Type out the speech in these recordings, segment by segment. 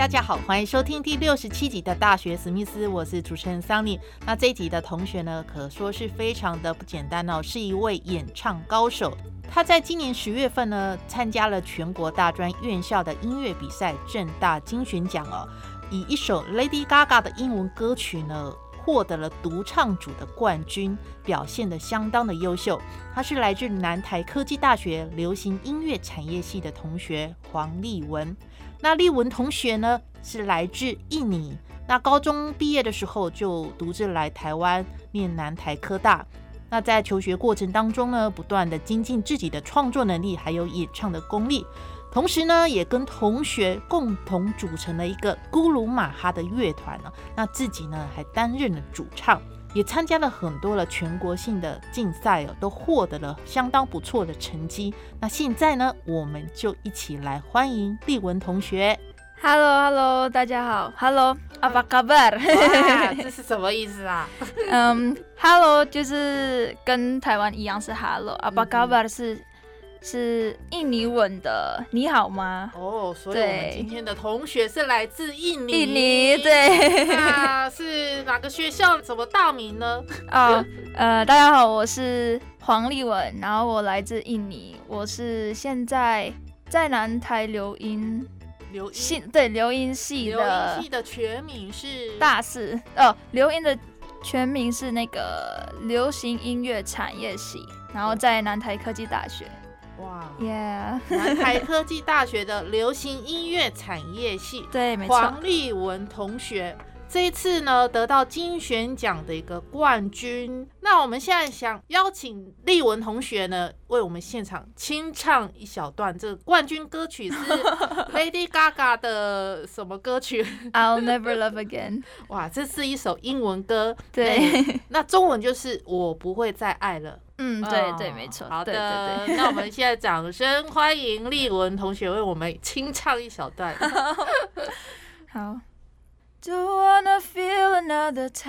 大家好，欢迎收听第六十七集的大学史密斯，我是主持人桑尼。那这一集的同学呢，可说是非常的不简单哦，是一位演唱高手。他在今年十月份呢，参加了全国大专院校的音乐比赛正大金选奖哦，以一首 Lady Gaga 的英文歌曲呢，获得了独唱组的冠军，表现的相当的优秀。他是来自南台科技大学流行音乐产业系的同学黄立文。那丽文同学呢，是来自印尼。那高中毕业的时候，就独自来台湾念南台科大。那在求学过程当中呢，不断的精进自己的创作能力，还有演唱的功力。同时呢，也跟同学共同组成了一个咕鲁马哈的乐团呢。那自己呢，还担任了主唱。也参加了很多的全国性的竞赛哦，都获得了相当不错的成绩。那现在呢，我们就一起来欢迎丽文同学。Hello，Hello，大家好。Hello，阿巴卡贝尔。这是什么意思啊？嗯，Hello 就是跟台湾一样是 Hello，阿巴卡贝尔是。是印尼文的，你好吗？哦，所以我们今天的同学是来自印尼。印尼对，那是哪个学校？什么大名呢？啊，呃，大家好，我是黄丽文，然后我来自印尼，我是现在在南台留音，留音对留音系的。留音系的全名是大四哦，留音的全名是那个流行音乐产业系，然后在南台科技大学。哇，Yeah，南台科技大学的流行音乐产业系，对，没错，黄丽文同学这一次呢得到金选奖的一个冠军。那我们现在想邀请丽文同学呢为我们现场清唱一小段，这个冠军歌曲是 Lady Gaga 的什么歌曲？I'll never love again。哇，这是一首英文歌，对，那中文就是我不会再爱了。嗯，对对，没错。好的，那我们现在掌声欢迎丽文同学为我们清唱一小段。好。Don't wanna feel another touch.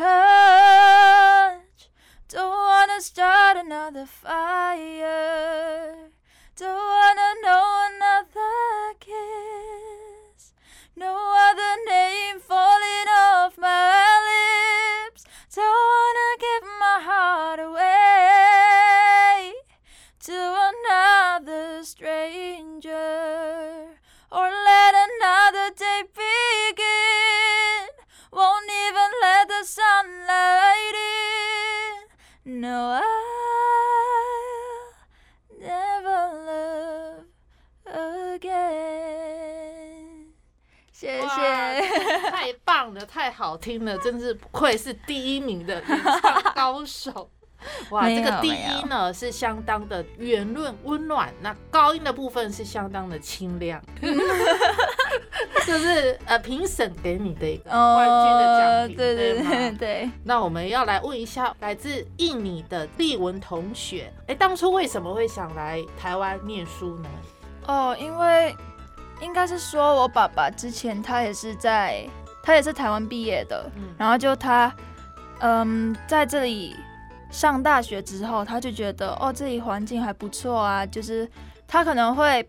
Don't wanna start another fire. Don't wanna know another kiss. No other name falling No, I'll never love again. 谢谢，太棒了，太好听了，真是不愧是第一名的演唱高手。哇，这个低音呢是相当的圆润温暖，那高音的部分是相当的清亮，这是呃评审给你的一个冠军的奖品，对对对对。那我们要来问一下来自印尼的丽文同学，哎，当初为什么会想来台湾念书呢？哦，因为应该是说我爸爸之前他也是在，他也是台湾毕业的，然后就他嗯在这里。上大学之后，他就觉得哦，这里环境还不错啊，就是他可能会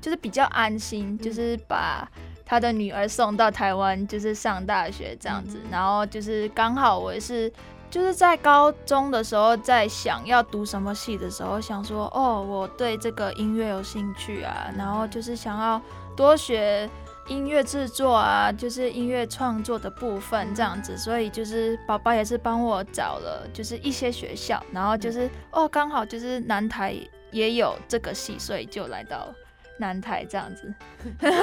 就是比较安心，就是把他的女儿送到台湾，就是上大学这样子。然后就是刚好我也是就是在高中的时候，在想要读什么系的时候，想说哦，我对这个音乐有兴趣啊，然后就是想要多学。音乐制作啊，就是音乐创作的部分这样子，所以就是宝宝也是帮我找了，就是一些学校，然后就是哦，刚好就是南台也有这个系，所以就来到南台这样子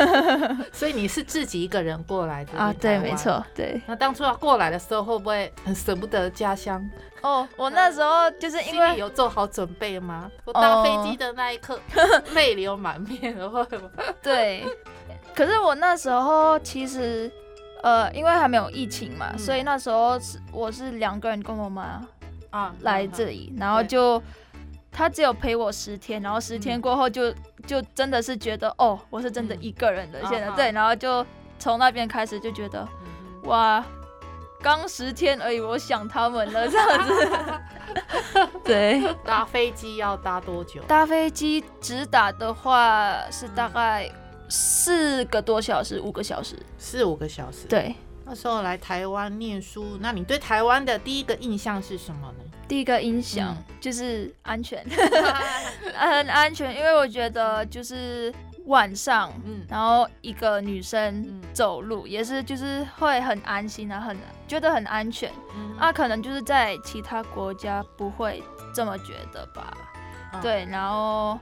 所以你是自己一个人过来的啊，对，没。错，对。那当初要过来的时候，会不会很舍不得家乡？哦，我那时候就是因为有做好准备吗？我搭飞机的那一刻，泪流满面，会吗？对，可是我那时候其实呃，因为还没有疫情嘛，嗯所以那时候是我是两个人跟我妈啊来这里，然后就他只有陪我十天，然后十天过后就就真的是觉得哦，我是真的一个人的现在对，然后就从那边开始就觉得嗯哇，刚十天而已，我想他们了这样子，对。搭飞机要搭多久？搭飞机直达的话是大概四个多小时，五个小时。四五个小时。，对，那时候来台湾念书，那你对台湾的第一个印象是什么呢？第一个印象嗯。就是安全，很安全，因为我觉得就是晚上，嗯。然后一个女生嗯。走路也是就是会很安心啊，很觉得很安全。嗯。啊，可能就是在其他国家不会这么觉得吧。嗯。对，然后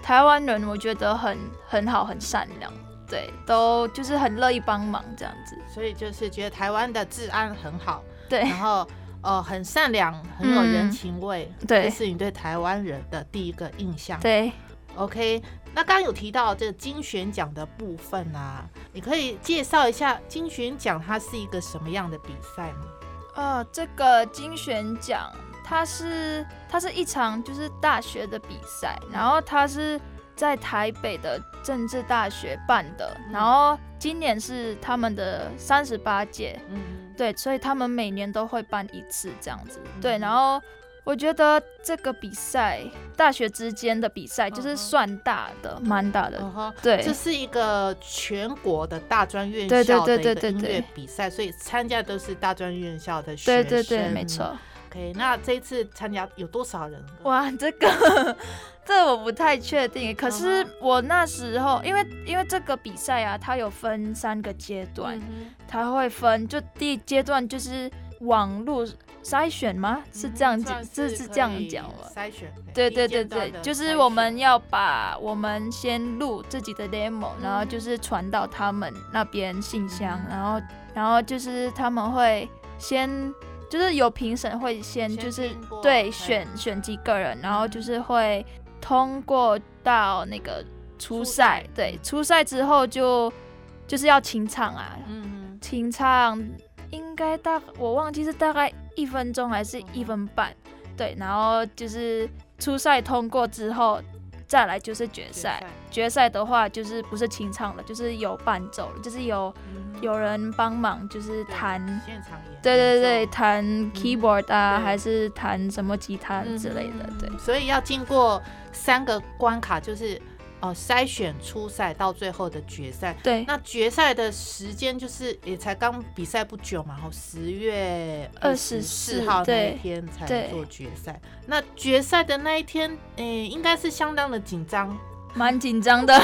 台湾人我觉得很很好，很善良，对，都就是很乐意帮忙这样子。所以就是觉得台湾的治安很好，对然后呃很善良，很有人嗯情味，对这是你对台湾人的第一个印象。对，OK，那刚刚有提到这个金选奖的部分啊，你可以介绍一下金选奖它是一个什么样的比赛吗？呃，这个金选奖它是它是一场就是大学的比赛，然后它是在台北的政治大学办的，嗯然后今年是他们的三十八届，嗯，对，所以他们每年都会办一次这样子。嗯对，然后我觉得这个比赛，大学之间的比赛就是算大的，蛮大的。对这是一个全国的大专院校的一个音乐对比赛，所以参加都是大专院校的学生。对对对，没。错。OK，那这一次参加有多少人？哇，这个 这我不太确定，可是嗯我那时候因为因为这个比赛啊，它有分三个阶段，嗯它会分就第一阶段就是网络筛选吗？是这样子，是是这样讲吗？筛选。对对对对，就是我们要把我们先录自己的 demo，然后嗯就是传到他们那边信箱，嗯然后然后就是他们会先就是有评审会先先就是对选选几个人，然后就是会通过到那个初初赛。赛，对初赛之后就就是要清唱啊，嗯清唱应该大我忘记是大概一分钟还是一分半，对，然后就是初赛通过之后，再来就是决决赛。决赛的话就是不是清唱了，就是有伴奏了，就是有嗯有人帮忙，就是弹，现场演。对对对，弹 keyboard 啊，还是弹什么吉他之类的，对。嗯所以要经过三个关卡，就是哦筛选、初赛到最后的决赛。对，那决赛的时间就是也才刚比赛不久嘛，然后十月二十四号那一天才做决赛。那决赛的那一天，诶、应该是相当的紧张。蛮紧张的，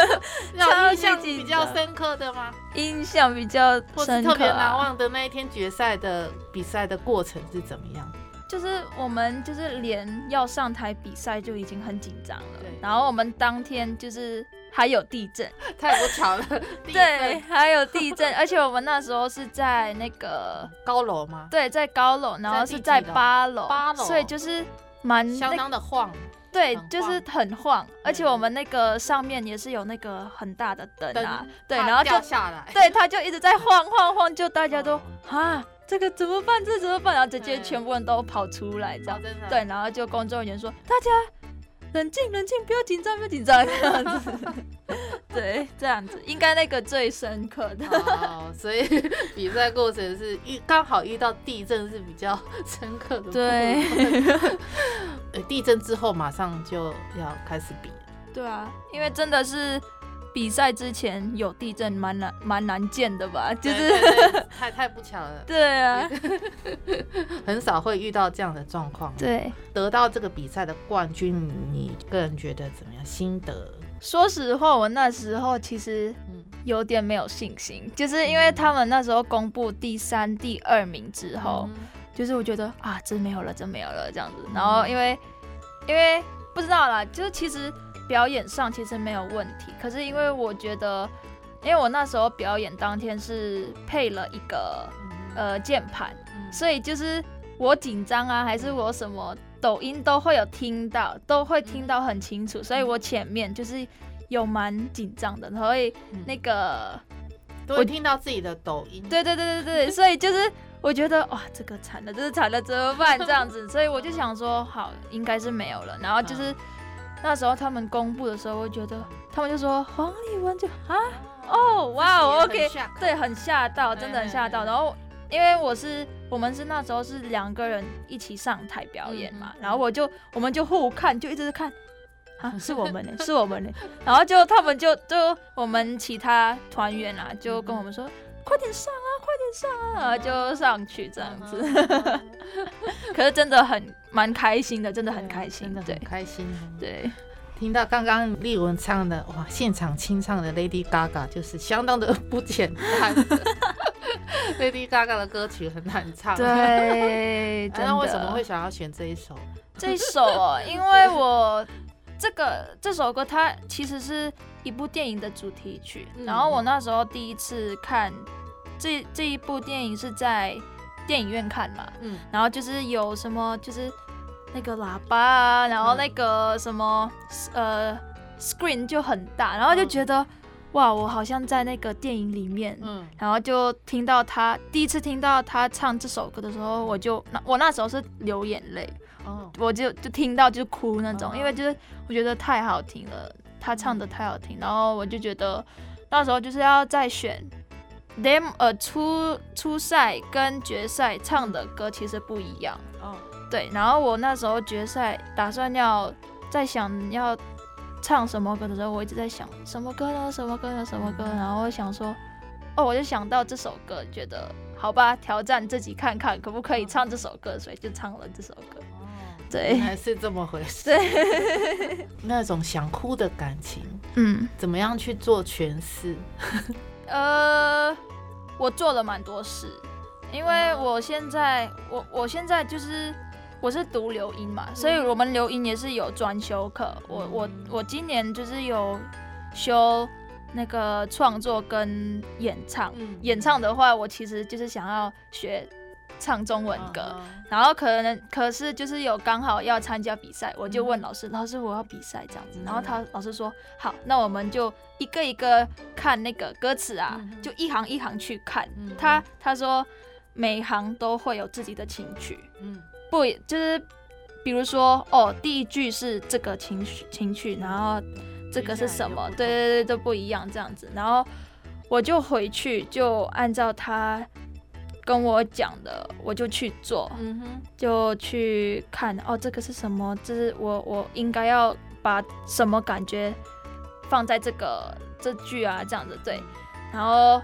让超印象比较深刻的吗？印象比较或是深刻、特别难啊。忘的那一天决赛的比赛的过程是怎么样？就是我们就是连要上台比赛就已经很紧张了对，然后我们当天就是还有地震，太不巧了，对，还有地震，而且我们那时候是在那个高楼吗？对，在高楼，然后是在八楼，八楼所以就是蛮相那当的晃，对，就是很晃，而且我们那个上面也是有那个很大的灯啊，对，然后就下来，对，它就一直在晃晃晃，就大家都哦啊，这个怎么办？这怎么办？然后直接全部人都跑出来，这样对，然后就工作人员说大家冷静冷静，不要紧张，不要紧张，这样子，对，这样子应该那个最深刻的，哦，所以比赛过程是遇刚好遇到地震是比较深刻的。对，呃，地震之后马上就要开始比，对啊，因为真的是比赛之前有地震，蛮难蛮难见的吧，就是太太不巧了，对啊，很少会遇到这样的状况。，对。得到这个比赛的冠军，你个人觉得怎么样？心得？说实话，我那时候其实嗯，有点没有信心，就是因为他们那时候公布第三、第二名之后，嗯就是我觉得啊，真没有了，真没有了这样子。然后因为因为不知道啦，就是其实表演上其实没有问题，可是因为我觉得，因为我那时候表演当天是配了一个呃键盘，所以就是我紧张啊，还是我什么抖音都会有听到，都会听到很清楚，所以我前面就是有蛮紧张的，所以那个都会听到自己的抖音。对对对对对，所以就是我觉得哇，这个惨了，这是惨了，怎么办？这样子，所以我就想说，好，应该是没有了。然后就是那时候他们公布的时候，我觉得他们就说黄立文就啊，哦哇哦，OK，对，很吓到，真的很吓到。然后因为我是我们是那时候是两个人一起上台表演嘛，然后我就我们就互看，就一直看。啊，是我们呢，是我们呢，然后就他们就就我们其他团员啊，就跟我们说，快点上啊，快点上啊，就上去这样子。可是真的很蛮开心的，真的很开心，的，很开心。对，听到刚刚丽文唱的哇，现场清唱的 Lady Gaga 就是相当的不简单。Lady Gaga 的歌曲很难唱。对，那为什么会想要选这一首？这一首哦，因为我。这个这首歌它其实是一部电影的主题曲，然后我那时候第一次看这这一部电影是在电影院看嘛，嗯，然后就是有什么就是那个喇叭啊，然后那个什么呃 screen 就很大，然后就觉得哇，我好像在那个电影里面，嗯，然后就听到他第一次听到他唱这首歌的时候，我就那我那时候是流眼泪。哦。我就就听到就哭那种，因为就是我觉得太好听了，他唱的太好听，然后我就觉得那时候就是要再选，them 呃初初赛跟决赛唱的歌其实不一样，哦，对，然后我那时候决赛打算要在想要唱什么歌的时候，我一直在想什么歌呢？什么歌呢？什么歌？然后我想说，哦，我就想到这首歌，觉得好吧，挑战自己看看可不可以唱这首歌，所以就唱了这首歌。对，还是这么回事。对，那种想哭的感情，嗯，怎么样去做诠释？呃，我做了蛮多事，因为我现在，我我现在就是我是读留音嘛，所以我们留音也是有专修课。我我我今年就是有修那个创作跟演唱。演唱的话，我其实就是想要学。唱中文歌，然后可能可是就是有刚好要参加比赛，我就问老师，老师我要比赛这样子，然后他老师说好，那我们就一个一个看那个歌词啊，就一行一行去看。他他说每行都会有自己的情绪，嗯，不就是比如说哦，第一句是这个情绪情绪，然后这个是什么？对对对，都不一样这样子，然后我就回去就按照他。跟我讲的，我就去做，嗯哼，就去看哦，这个是什么？这是我我应该要把什么感觉放在这个这句啊，这样子对。然后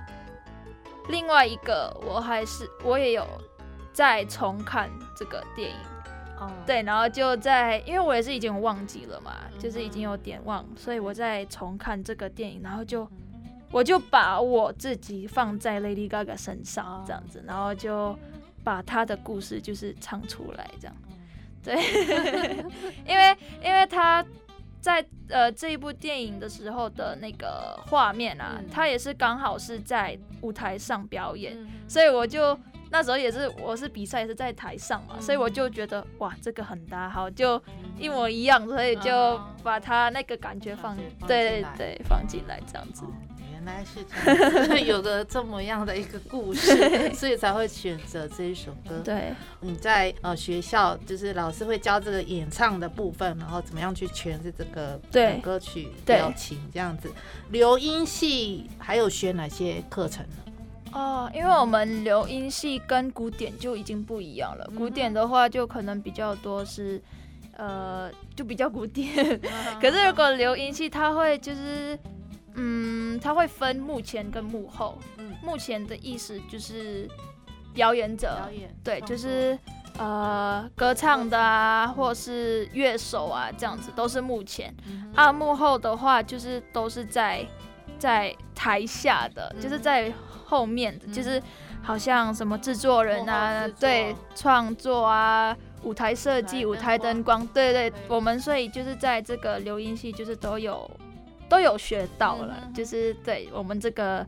另外一个，我还是我也有再重看这个电影，哦，对，然后就在，因为我也是已经忘记了嘛，就是已经有点忘，所以我再重看这个电影，然后就。我就把我自己放在 Lady Gaga 身上，这样子，然后就把她的故事就是唱出来，这样，对，因为因为她在呃这一部电影的时候的那个画面啊，她也是刚好是在舞台上表演，所以我就那时候也是我是比赛也是在台上嘛，所以我就觉得哇这个很搭，好就一模一样，所以就把他那个感觉放，对对对，放进来这样子。原来是这样，有个这么样的一个故事，所以才会选择这一首歌。对，你在呃学校就是老师会教这个演唱的部分，然后怎么样去诠释这个歌曲表情这样子。留音系还有学哪些课程呢？哦，因为我们留音系跟古典就已经不一样了。古典的话就可能比较多是呃就比较古典，可是如果留音系它会就是。嗯，它会分幕前跟幕后。嗯，幕前的意思就是表演者，表演对，就是呃歌唱的啊，或是乐手啊，这样子都是幕前。啊，幕后的话就是都是在在台下的，就是在后面的，就是好像什么制作人啊，对，创作啊，舞台设计、舞台灯光，对对，我们所以就是在这个留音系就是都有都有学到了，就是对我们这个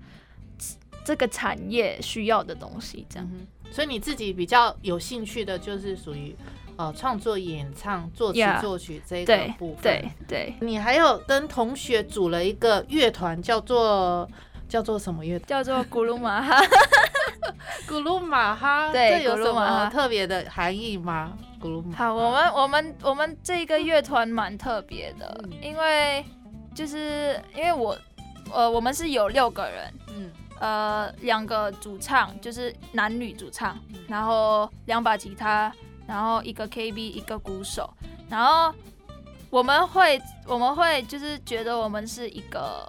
这个产业需要的东西这样。所以你自己比较有兴趣的就是属于呃创作、演唱、作词、作曲这个部分。对对，你还有跟同学组了一个乐团，叫做叫做什么乐？叫做古鲁玛哈。古鲁玛哈，对，有什么特别的含义吗？古鲁玛。好，我们我们我们这个乐团蛮特别的，因为就是因为我呃我们是有六个人，嗯，呃两个主唱就是男女主唱，然后两把吉他，然后一个 KB 一个鼓手，然后我们会我们会就是觉得我们是一个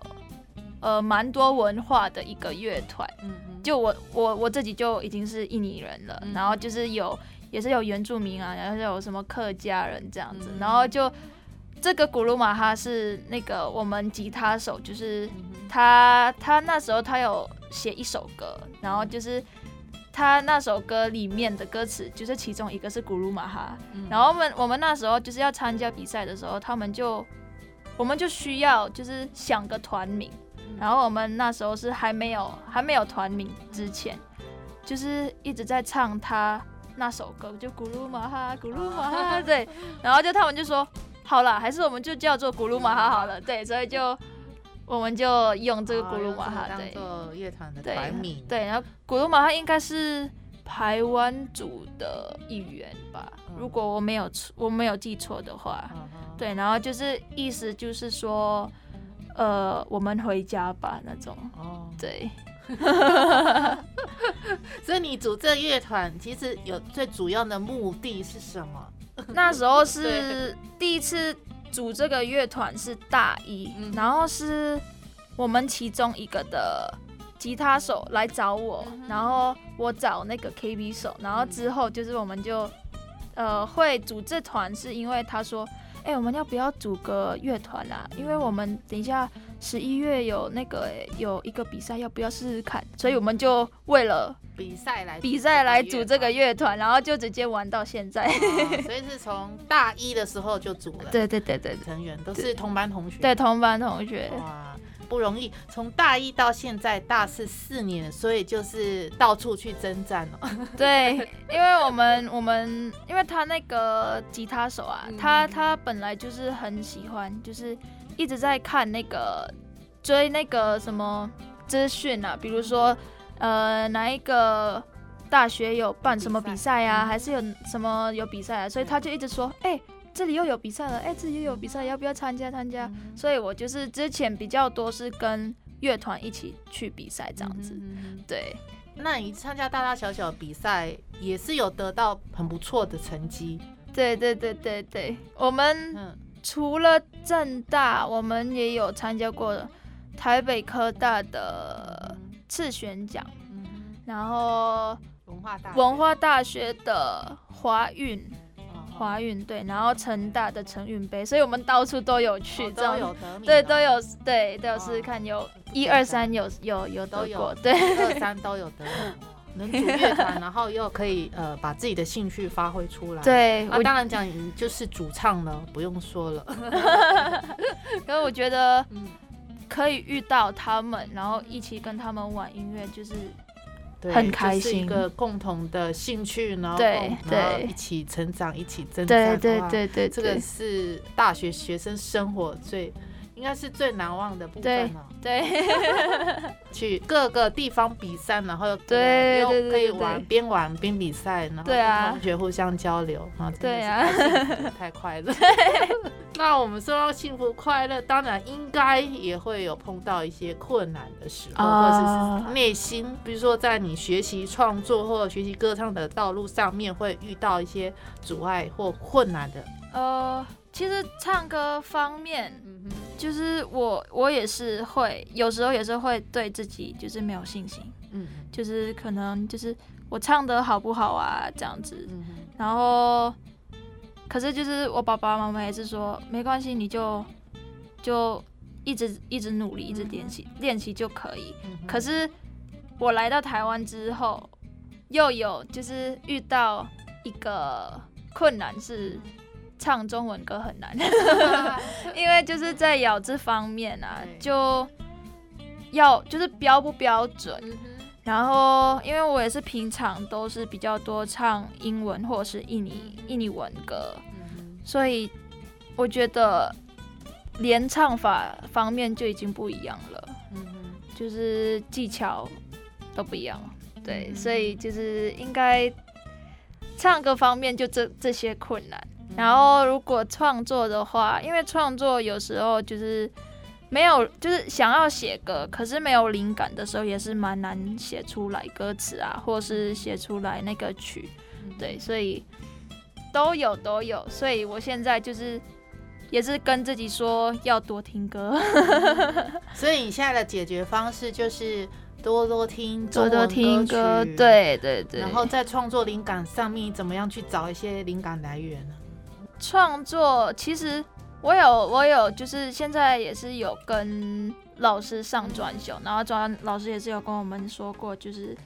呃蛮多文化的一个乐团，嗯。就我我我自己就已经是印尼人了，然后就是。有也是有原住民啊，然后有什么客家人这样子，然后就这个古鲁马哈是那个我们吉他手，就是他他那时候他有写一首歌，然后就是他那首歌里面的歌词就是其中一个是古鲁马哈，然后我们我们那时候就是要参加比赛的时候，他们就我们就需要就是想个团名。然后我们那时候是还没有还没有团名之前，就是一直在唱他那首歌，就古鲁马哈古鲁马哈，对。然后就他们就说，好了，还是我们就叫做古鲁玛哈好了，对。所以就我们就用这个古鲁玛哈当做乐团的团名。对，然后古鲁玛哈应该是台湾族的一员吧，如果我没有错我没有记错的话，对。然后就是意思就是说。呃，我们回家吧那种。哦，对。所以你组这乐团，其实有最主要的目的是什么？那时候是第一次组这个乐团是大一，然后是我们其中一个的吉他手来找我，然后我找那个 KB 手，然后之后就是我们就呃会组这团，是因为他说。哎，我们要不要组个乐团啊？因为我们等一下十一月有那个有一个比赛，要不要试试看？所以我们就为了比赛来比赛来组这个乐团，然后就直接玩到现在。所以是从大一的时候就组了。对对对对，成员都是同班同学。对，同班同学。哇。不容易，从大一到现在大四四年，所以就是到处去征战了。对，因为我们我们因为他那个吉他手啊，他他本来就是很喜欢，就是一直在看那个追那个什么资讯啊，比如说呃哪一个大学有办什么比赛啊，还是有什么有比赛啊，所以他就一直说，哎。这里又有比赛了，哎，这里又有比赛，要不要参加参加？所以我就是之前比较多是跟乐团一起去比赛这样子。对，那你参加大大小小比赛也是有得到很不错的成绩。对对对对对，我们除了正大，我们也有参加过台北科大的次选奖，然后文化大文化大学的华运。华运对，然后成大的成运杯，所以我们到处都有去，都有得对，都有对，都有试试看，有一二三有有有都有，对，二三都有得，能组乐团，然后又可以呃把自己的兴趣发挥出来，对，那当然讲就是主唱了，不用说了，因为我觉得可以遇到他们，然后一起跟他们玩音乐，就是。很开心，一个共同的兴趣，然后对对。一起成长，一起增长，对对对对，这个是大学学生生活最。应该是最难忘的部分了。对，去各个地方比赛，然后又对又可以玩边玩边比赛，然后跟同学互相交流啊，对啊，太快乐。那我们说到幸福快乐，当然应该也会有碰到一些困难的时候，或者是内心，比如说在你学习创作或者学习歌唱的道路上面，会遇到一些阻碍或困难的。呃。其实唱歌方面，就是我我也是会，有时候也是会对自己就是没有信心，嗯，就是可能就是我唱的好不好啊这样子，然后可是就是我爸爸妈妈也是说没关系，你就就一直一直努力，一直练习练习就可以。可是我来到台湾之后，又有就是遇到一个。困难是唱中文歌很难，因为就是在咬字方面啊，就要就是标不标准。然后，因为我也是平常都是比较多唱英文或者是印尼印尼文歌，所以我觉得连唱法方面就已经不一样了。嗯就是技巧都不一样。对，所以就是应该唱歌方面就这这些困难。然后如果创作的话，因为创作有时候就是。没有，就是想要写歌，可是没有灵感的时候，也是蛮难写出来歌词啊，或是写出来那个曲，对，所以都有都有，所以我现在就是也是跟自己说要多听歌，所以你现在的解决方式就是多多听多多听歌，对对对，然后在创作灵感上面怎么样去找一些灵感来源呢？创作其实。我有，我有，就是现在也是有跟老师上专修，然后专老师也是有跟我们说过，就是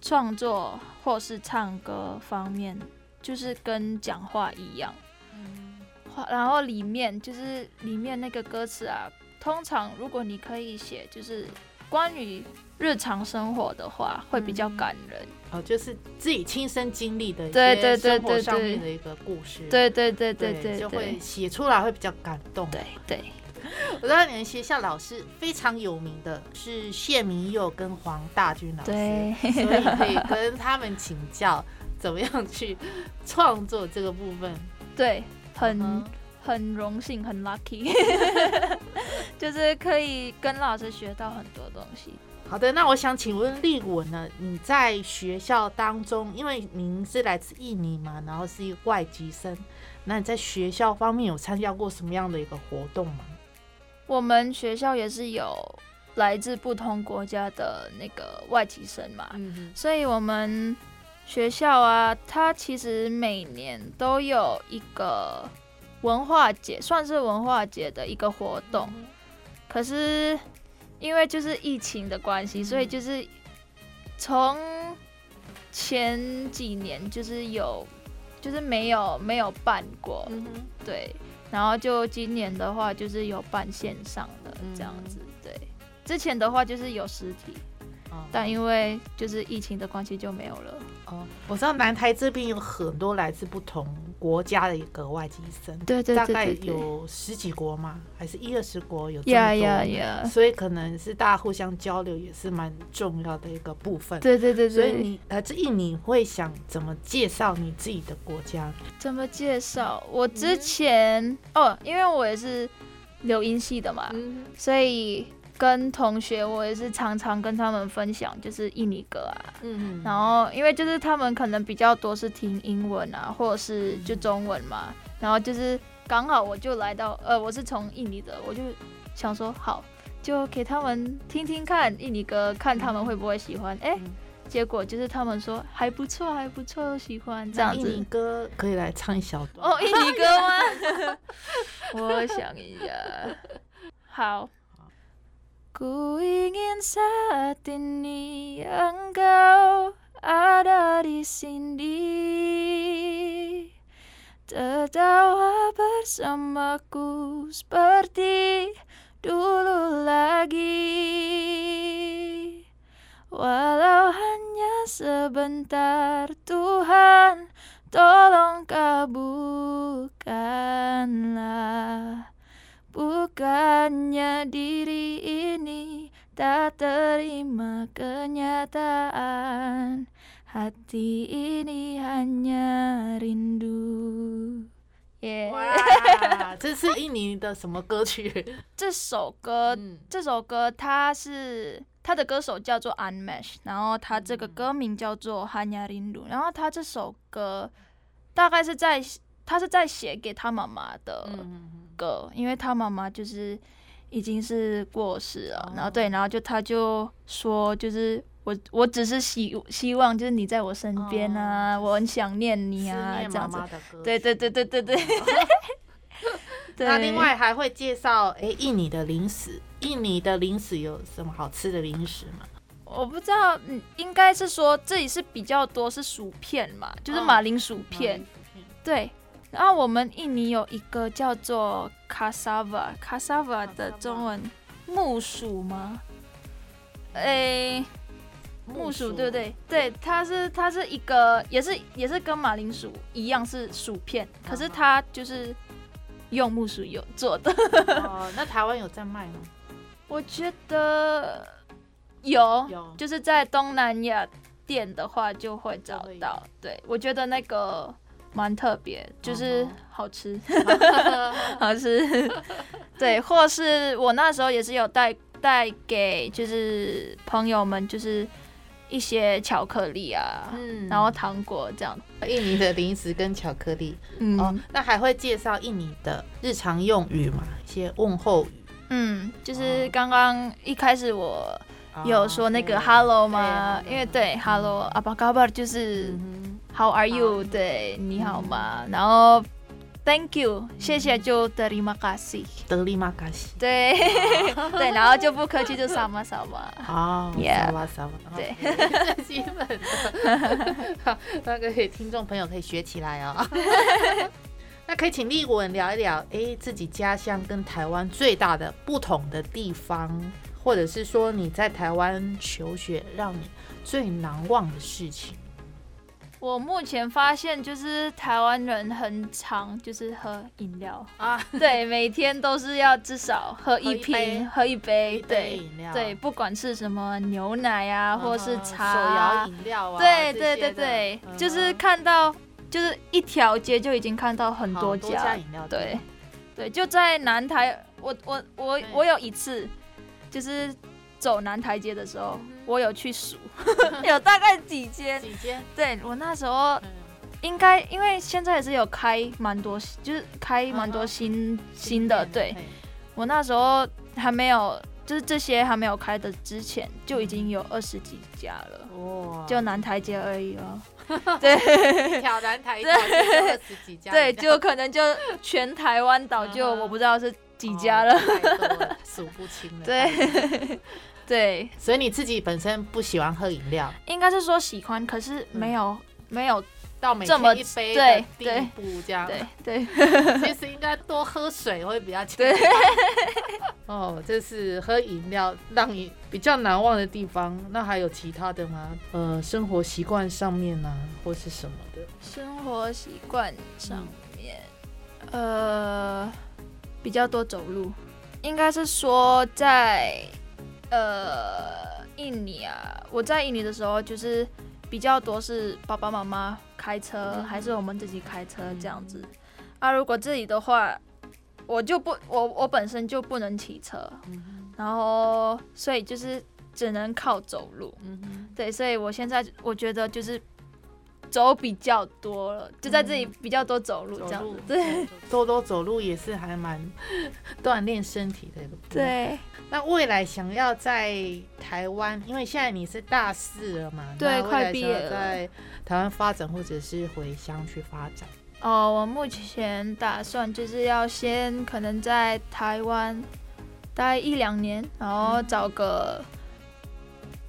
创作或是唱歌方面，就是跟讲话一样，然后里面就是里面那个歌词啊，通常如果你可以写，就是关于。日常生活的话会比较感人。哦，就是自己亲身经历的一些生活上面的一个故事，对对对对对，就会写出来会比较感动。对对，我知道你们学校老师非常有名的是谢明佑跟黄大军老师，所以可以跟他们请教怎么样去创作这个部分。对，很很荣幸，很 lucky，就是可以跟老师学到很多东西。好的，那我想请问立文呢？你在学校当中，因为您是来自印尼嘛，然后是一个外籍生，那你在学校方面有参加过什么样的一个活动吗？我们学校也是有来自不同国家的那个外籍生嘛，嗯所以我们学校啊，它其实每年都有一个文化节，算是文化节的一个活动，可是。因为就是疫情的关系，所以就是从前几年就是有，就是没有没有办过，对，然后就今年的话就是有办线上的这样子，对，之前的话就是有实体。但因为就是疫情的关系就没有了。哦，我知道南台这边有很多来自不同国家的一个外籍生，对对对，大概有十几国嘛？还是一二十国有这么多？所以可能是大家互相交流也是蛮重要的一个部分。对对对对。所以你来自印尼，会想怎么介绍你自己的国家？怎么介绍？我之前哦，因为我也是留音系的嘛，所以。跟同学，我也是常常跟他们分享，就是印尼歌啊，嗯，然后因为就是他们可能比较多是听英文啊，或者是就中文嘛，然后就是刚好我就来到，呃，我是从印尼的，我就想说好，就给他们听听看印尼歌，看他们会不会喜欢，哎，结果就是他们说还不错，还不错，喜欢这样子。印尼歌可以来唱一小段哦，印尼歌吗？我想一下，好。Ku ingin saat ini engkau ada di sini. Tertawa bersamaku seperti dulu lagi. Walau hanya sebentar Tuhan tolong kabulkanlah Bukannya diri ini tak terima kenyataan Hati ini hanya rindu 哇，这是印尼的什么歌曲？这首歌，这首歌它是它的歌手叫做 Unmesh，然后它这个歌名叫做 Hanya Rindu，然后他这首歌大概是在他是在写给他妈妈的。歌，因为他妈妈就是已经是过世了，然后对，然后就他就说，就是我我只是希希望就是你在我身边啊，我很想念你啊，这样子。对对对对对 对。那另外还会介绍，哎，印尼的零食，印尼的零食有什么好吃的零食吗？我不知道，嗯，应该是说这里是比较多是薯片嘛，就是马铃薯片。对，然后我们印尼有一个叫做 cassava，cassava 的中文木薯吗？诶、木薯对不对？对，它是它是一个，也是也是跟马铃薯一样是薯片，可是它就是用木薯油做的。哦，那台湾有在卖吗？我觉得有，有就是在东南亚店的话就会找到。对，我觉得那个蛮特别，就是好吃，好吃。对，或是我那时候也是有带带给就是朋友们，就是一些巧克力啊，嗯然后糖果这样。印尼的零食跟巧克力、嗯、哦，那还会介绍印尼的日常用语嘛？一些问候语。嗯，就是哦刚刚一开始我有说那个对 hello 吗？因为对 hello kabar 就是嗯 How are you？对，你好吗？然后 Thank you，谢谢就 terima kasih。哼，德里马卡西。对 对，然后就不客气就 sama sama。哦 Yeah 萨瓦萨瓦，对基本的，好那个听众朋友可以学起来哦。那可以请立文聊一聊，哎，自己家乡跟台湾最大的不同的地方，或者是说你在台湾求学让你最难忘的事情。我目前发现就是台湾人很常就是喝饮料，啊，对，每天都是要至少喝一瓶，喝一杯，一杯对饮料对，不管是什么牛奶啊，或是嗯茶手啊摇饮料啊，对对对对，嗯就是看到就是一条街就已经看到很多多家饮料对，对，就在南台，我我我我有一次就是走南台街的时候，嗯我有去数，有大概几间。几间，对我那时候嗯应该，因为现在也是有开蛮多，就是开蛮多嗯新新的。对我那时候还没有，就是这些还没有开的之前，就已经有二十几家了，哇，就南台街而已哦。对，挑南台，对，就可能就全台湾岛就我不知道是几家了数不清了。对，对，所以你自己本身不喜欢喝饮料，应该是说喜欢，可是没有、没有，到每这么天一杯的对地对步这样。对对其实应该多喝水会比较健对康。哦，这是喝饮料让你比较难忘的地方。那还有其他的吗？呃，生活习惯上面呢、或是什么的？生活习惯上面，呃，比较多走路，应该是说在呃印尼啊，我在印尼的时候就是比较多是爸爸妈妈开车，嗯还是我们自己开车这样子。啊，如果自己的话，我就不，我我本身就不能骑车，嗯然后所以就是只能靠走路。嗯哼，对，所以我现在我觉得就是走比较多了，就在这里比较多走路这样。子。对。多多走路也是还蛮锻炼身体的一个。对。那未来想要在台湾，因为现在你是大四了嘛，对快毕业了。在台湾发展，或者是回乡去发展。哦，我目前打算就是要先可能在台湾待一两年，然后嗯。找个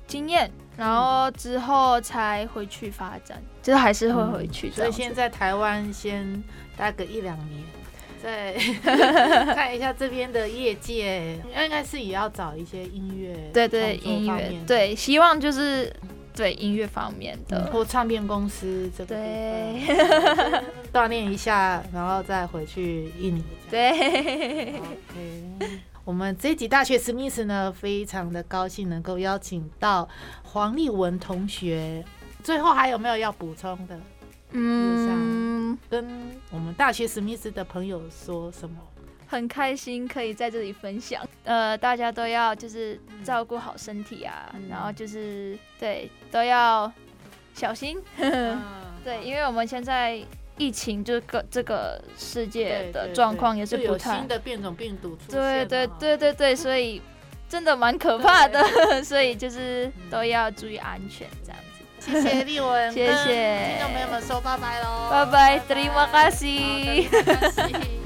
经验，然后之后才回去发展，就是还是会回去这所以。先在台湾先待个一两年，再 看一下这边的业界，应该是也要找一些音乐对对，音乐对，希望就是对音乐方面嗯的。或唱片公司这个部对分锻炼一下，然后再回去印尼。对我们这一集大学史密斯呢，非常的高兴能够邀请到黄立文同学。最后还有没有要补充的？嗯，跟我们大学史密斯的朋友说什么？很开心可以在这里分享。呃，大家都要就是照顾好身体啊，嗯然后就是对都要小心。嗯 对，因为我们现在疫情这个这个世界的状况也是有不太新的变种病毒出现对对对对对，所以真的蛮可怕的，所以就是都要注意安全这样子。谢谢 立文，谢谢。听众朋友们说拜拜喽，拜拜，terima kasih。